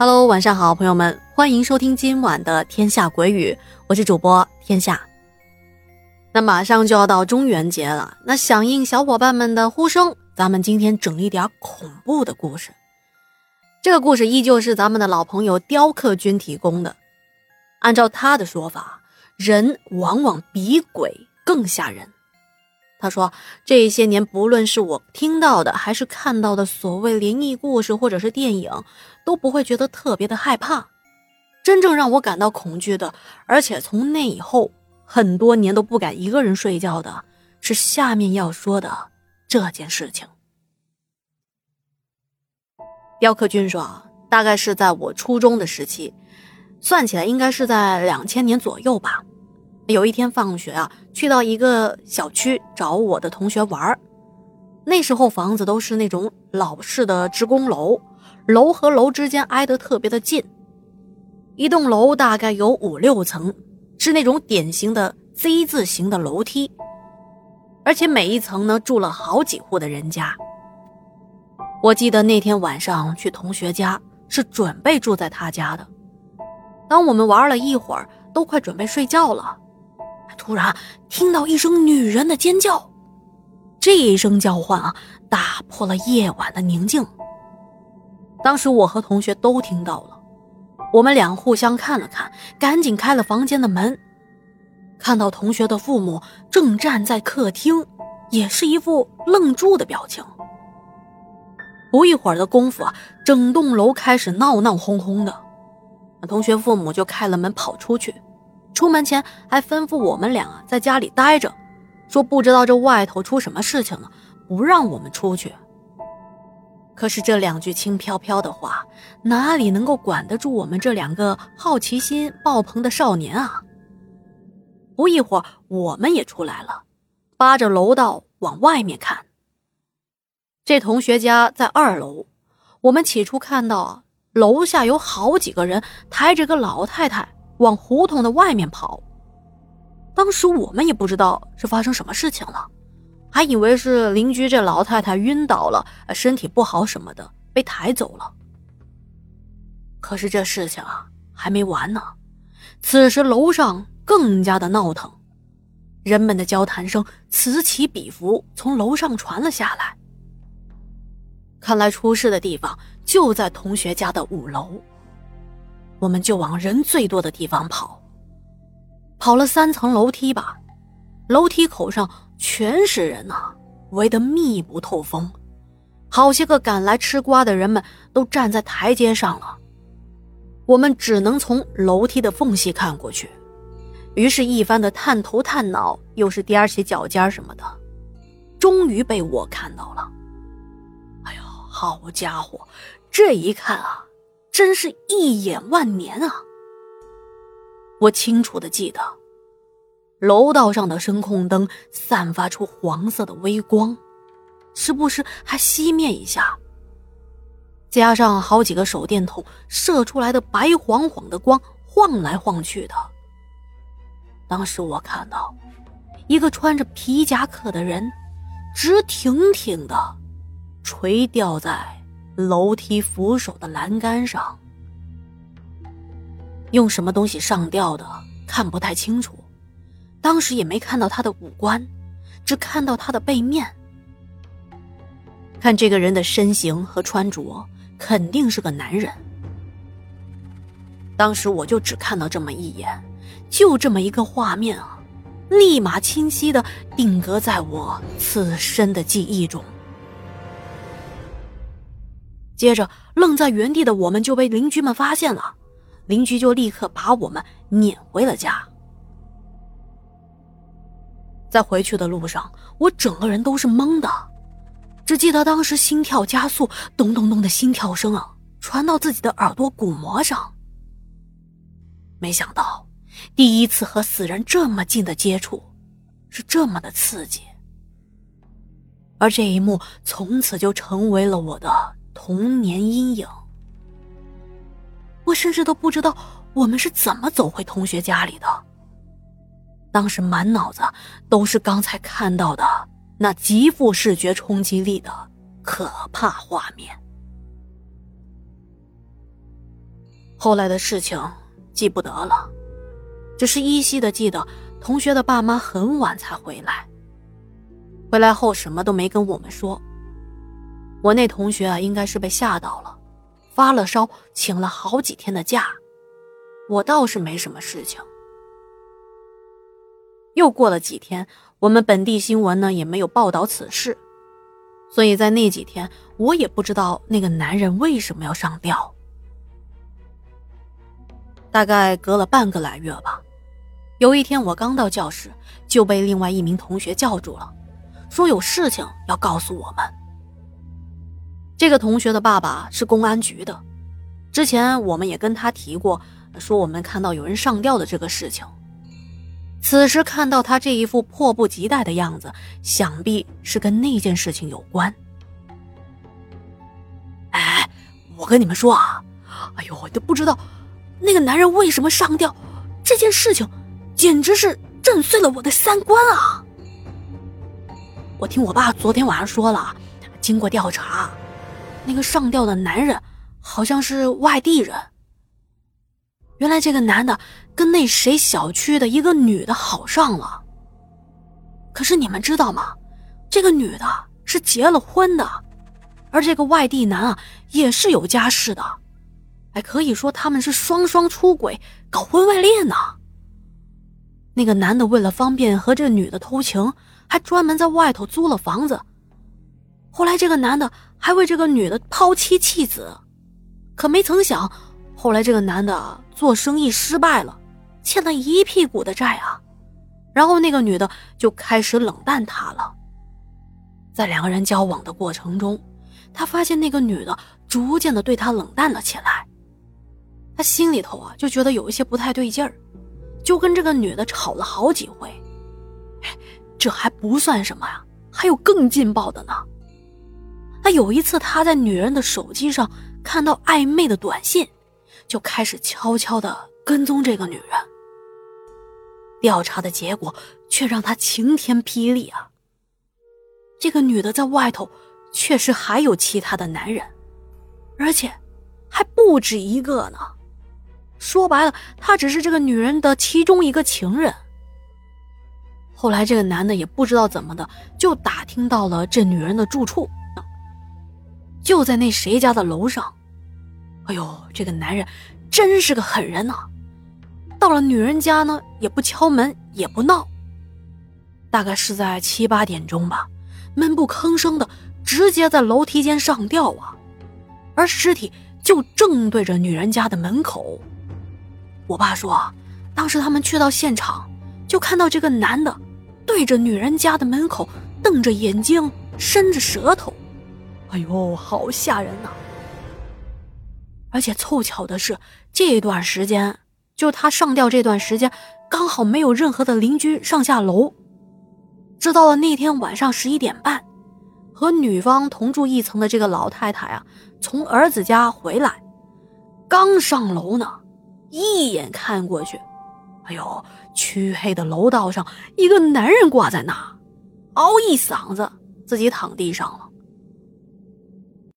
Hello，晚上好，朋友们，欢迎收听今晚的《天下鬼语》，我是主播天下。那马上就要到中元节了，那响应小伙伴们的呼声，咱们今天整一点恐怖的故事。这个故事依旧是咱们的老朋友雕刻君提供的。按照他的说法，人往往比鬼更吓人。他说，这些年不论是我听到的，还是看到的所谓灵异故事或者是电影，都不会觉得特别的害怕。真正让我感到恐惧的，而且从那以后很多年都不敢一个人睡觉的，是下面要说的这件事情。雕刻君说，大概是在我初中的时期，算起来应该是在两千年左右吧。有一天放学啊，去到一个小区找我的同学玩那时候房子都是那种老式的职工楼，楼和楼之间挨得特别的近。一栋楼大概有五六层，是那种典型的 Z 字形的楼梯，而且每一层呢住了好几户的人家。我记得那天晚上去同学家，是准备住在他家的。当我们玩了一会儿，都快准备睡觉了。突然听到一声女人的尖叫，这一声叫唤啊，打破了夜晚的宁静。当时我和同学都听到了，我们俩互相看了看，赶紧开了房间的门，看到同学的父母正站在客厅，也是一副愣住的表情。不一会儿的功夫啊，整栋楼开始闹闹哄哄的，同学父母就开了门跑出去。出门前还吩咐我们俩在家里待着，说不知道这外头出什么事情了，不让我们出去。可是这两句轻飘飘的话，哪里能够管得住我们这两个好奇心爆棚的少年啊？不一会儿，我们也出来了，扒着楼道往外面看。这同学家在二楼，我们起初看到楼下有好几个人抬着个老太太。往胡同的外面跑，当时我们也不知道是发生什么事情了，还以为是邻居这老太太晕倒了，身体不好什么的被抬走了。可是这事情啊还没完呢，此时楼上更加的闹腾，人们的交谈声此起彼伏，从楼上传了下来。看来出事的地方就在同学家的五楼。我们就往人最多的地方跑，跑了三层楼梯吧，楼梯口上全是人呐，围得密不透风，好些个赶来吃瓜的人们都站在台阶上了，我们只能从楼梯的缝隙看过去，于是，一番的探头探脑，又是踮起脚尖什么的，终于被我看到了。哎呦，好家伙，这一看啊！真是一眼万年啊！我清楚的记得，楼道上的声控灯散发出黄色的微光，时不时还熄灭一下。加上好几个手电筒射出来的白晃晃的光，晃来晃去的。当时我看到一个穿着皮夹克的人，直挺挺的垂吊在。楼梯扶手的栏杆上，用什么东西上吊的看不太清楚，当时也没看到他的五官，只看到他的背面。看这个人的身形和穿着，肯定是个男人。当时我就只看到这么一眼，就这么一个画面啊，立马清晰的定格在我此生的记忆中。接着，愣在原地的我们就被邻居们发现了，邻居就立刻把我们撵回了家。在回去的路上，我整个人都是懵的，只记得当时心跳加速，咚咚咚的心跳声啊，传到自己的耳朵鼓膜上。没想到，第一次和死人这么近的接触，是这么的刺激，而这一幕从此就成为了我的。童年阴影，我甚至都不知道我们是怎么走回同学家里的。当时满脑子都是刚才看到的那极富视觉冲击力的可怕画面。后来的事情记不得了，只是依稀的记得同学的爸妈很晚才回来，回来后什么都没跟我们说。我那同学啊，应该是被吓到了，发了烧，请了好几天的假。我倒是没什么事情。又过了几天，我们本地新闻呢也没有报道此事，所以在那几天，我也不知道那个男人为什么要上吊。大概隔了半个来月吧，有一天我刚到教室，就被另外一名同学叫住了，说有事情要告诉我们。这个同学的爸爸是公安局的，之前我们也跟他提过，说我们看到有人上吊的这个事情。此时看到他这一副迫不及待的样子，想必是跟那件事情有关。哎，我跟你们说啊，哎呦，我都不知道。那个男人为什么上吊？这件事情简直是震碎了我的三观啊！我听我爸昨天晚上说了，经过调查，那个上吊的男人好像是外地人。原来这个男的跟那谁小区的一个女的好上了。可是你们知道吗？这个女的是结了婚的，而这个外地男啊也是有家室的。还可以说他们是双双出轨，搞婚外恋呢。那个男的为了方便和这女的偷情，还专门在外头租了房子。后来这个男的还为这个女的抛妻弃子，可没曾想，后来这个男的做生意失败了，欠了一屁股的债啊。然后那个女的就开始冷淡他了。在两个人交往的过程中，他发现那个女的逐渐的对他冷淡了起来。他心里头啊就觉得有一些不太对劲儿，就跟这个女的吵了好几回。这还不算什么呀，还有更劲爆的呢。有一次他在女人的手机上看到暧昧的短信，就开始悄悄的跟踪这个女人。调查的结果却让他晴天霹雳啊！这个女的在外头确实还有其他的男人，而且还不止一个呢。说白了，他只是这个女人的其中一个情人。后来，这个男的也不知道怎么的，就打听到了这女人的住处，就在那谁家的楼上。哎呦，这个男人真是个狠人呐！到了女人家呢，也不敲门，也不闹。大概是在七八点钟吧，闷不吭声的，直接在楼梯间上吊啊！而尸体就正对着女人家的门口。我爸说，当时他们去到现场，就看到这个男的对着女人家的门口瞪着眼睛，伸着舌头，哎呦，好吓人呐！而且凑巧的是，这段时间就他上吊这段时间，刚好没有任何的邻居上下楼。直到了那天晚上十一点半，和女方同住一层的这个老太太啊，从儿子家回来，刚上楼呢。一眼看过去，哎呦，黢黑的楼道上，一个男人挂在那，嗷一嗓子，自己躺地上了。